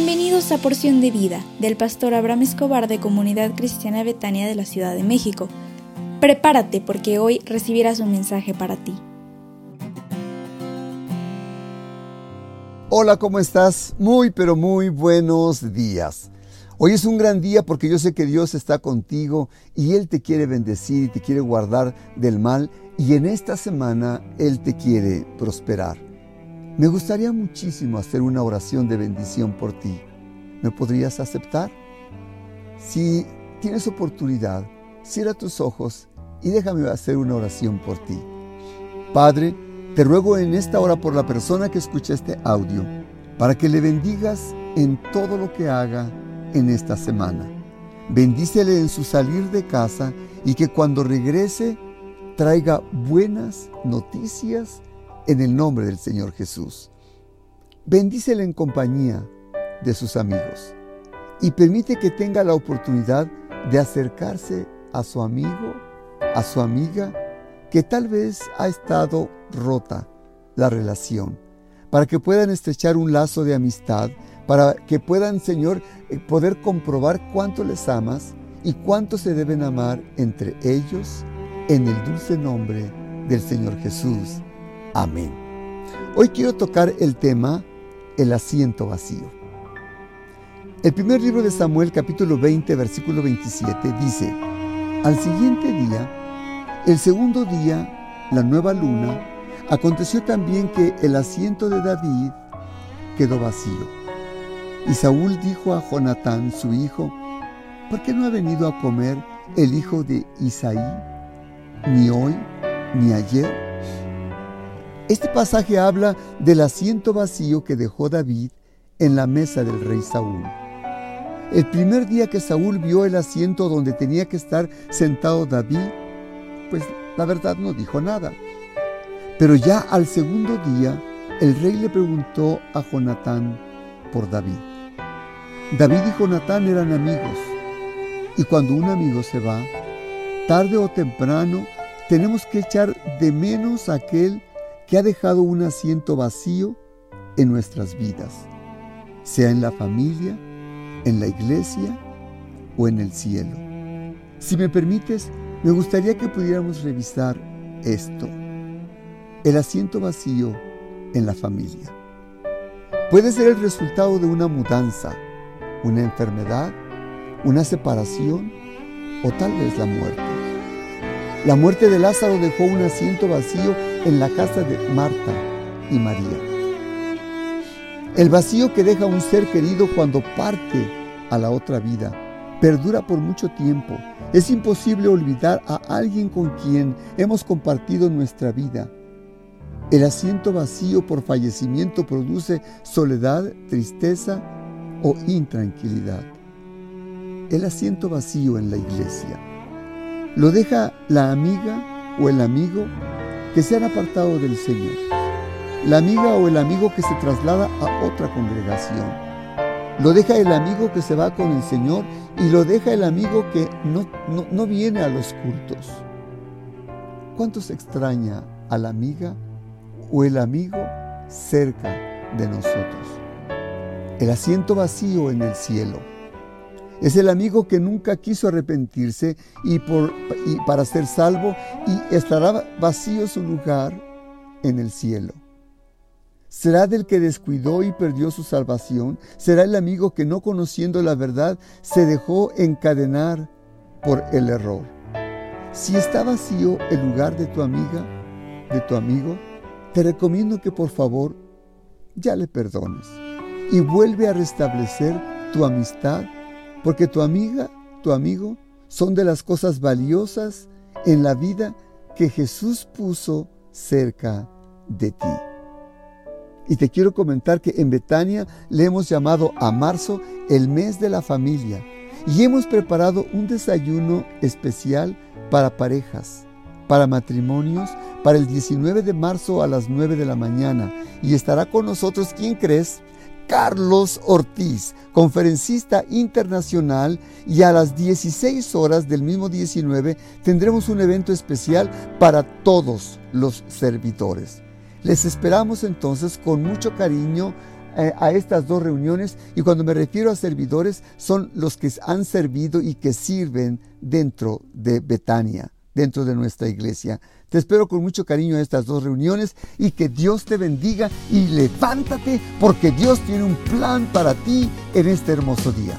Bienvenidos a Porción de Vida del pastor Abraham Escobar de Comunidad Cristiana Betania de la Ciudad de México. Prepárate porque hoy recibirás un mensaje para ti. Hola, ¿cómo estás? Muy, pero muy buenos días. Hoy es un gran día porque yo sé que Dios está contigo y Él te quiere bendecir y te quiere guardar del mal y en esta semana Él te quiere prosperar. Me gustaría muchísimo hacer una oración de bendición por ti. ¿Me podrías aceptar? Si tienes oportunidad, cierra tus ojos y déjame hacer una oración por ti. Padre, te ruego en esta hora por la persona que escucha este audio, para que le bendigas en todo lo que haga en esta semana. Bendícele en su salir de casa y que cuando regrese traiga buenas noticias en el nombre del Señor Jesús. Bendícele en compañía de sus amigos y permite que tenga la oportunidad de acercarse a su amigo, a su amiga, que tal vez ha estado rota la relación, para que puedan estrechar un lazo de amistad, para que puedan, Señor, eh, poder comprobar cuánto les amas y cuánto se deben amar entre ellos en el dulce nombre del Señor Jesús. Amén. Hoy quiero tocar el tema el asiento vacío. El primer libro de Samuel capítulo 20 versículo 27 dice, al siguiente día, el segundo día, la nueva luna, aconteció también que el asiento de David quedó vacío. Y Saúl dijo a Jonatán, su hijo, ¿por qué no ha venido a comer el hijo de Isaí, ni hoy, ni ayer? Este pasaje habla del asiento vacío que dejó David en la mesa del rey Saúl. El primer día que Saúl vio el asiento donde tenía que estar sentado David, pues la verdad no dijo nada. Pero ya al segundo día, el rey le preguntó a Jonatán por David. David y Jonatán eran amigos, y cuando un amigo se va, tarde o temprano tenemos que echar de menos a aquel que ha dejado un asiento vacío en nuestras vidas, sea en la familia, en la iglesia o en el cielo. Si me permites, me gustaría que pudiéramos revisar esto. El asiento vacío en la familia. Puede ser el resultado de una mudanza, una enfermedad, una separación o tal vez la muerte. La muerte de Lázaro dejó un asiento vacío en la casa de Marta y María. El vacío que deja un ser querido cuando parte a la otra vida perdura por mucho tiempo. Es imposible olvidar a alguien con quien hemos compartido nuestra vida. El asiento vacío por fallecimiento produce soledad, tristeza o intranquilidad. El asiento vacío en la iglesia lo deja la amiga o el amigo que se han apartado del Señor, la amiga o el amigo que se traslada a otra congregación. Lo deja el amigo que se va con el Señor y lo deja el amigo que no, no, viene a los cultos. ¿Cuánto se extraña a la amiga o el amigo cerca de nosotros? El asiento vacío en el cielo. Es el amigo que nunca quiso arrepentirse y, para ser salvo y estará vacío su lugar en el cielo. ¿Será del que descuidó y perdió su salvación? ¿Será el amigo que no conociendo la verdad se dejó encadenar por el error? Si está vacío el lugar de tu amiga, de tu amigo, te recomiendo que por favor ya le perdones y vuelve a restablecer tu amistad porque tu amiga, tu amigo, son de las cosas valiosas en la vida que Jesús puso cerca de ti. Y te quiero comentar que en Betania le hemos llamado a marzo el mes de la familia y hemos preparado un desayuno especial para parejas, para matrimonios, para el 19 de marzo a las 9 de la mañana. Y estará con nosotros, ¿quién crees? Carlos Ortiz, conferencista internacional, y a las 16 horas del mismo 19 tendremos un evento especial para todos los servidores. Les esperamos entonces con mucho cariño eh, a estas dos reuniones y cuando me refiero a servidores son los que han servido y que sirven dentro de Betania, dentro de nuestra iglesia. Te espero con mucho cariño a estas dos reuniones y que Dios te bendiga y levántate porque Dios tiene un plan para ti en este hermoso día.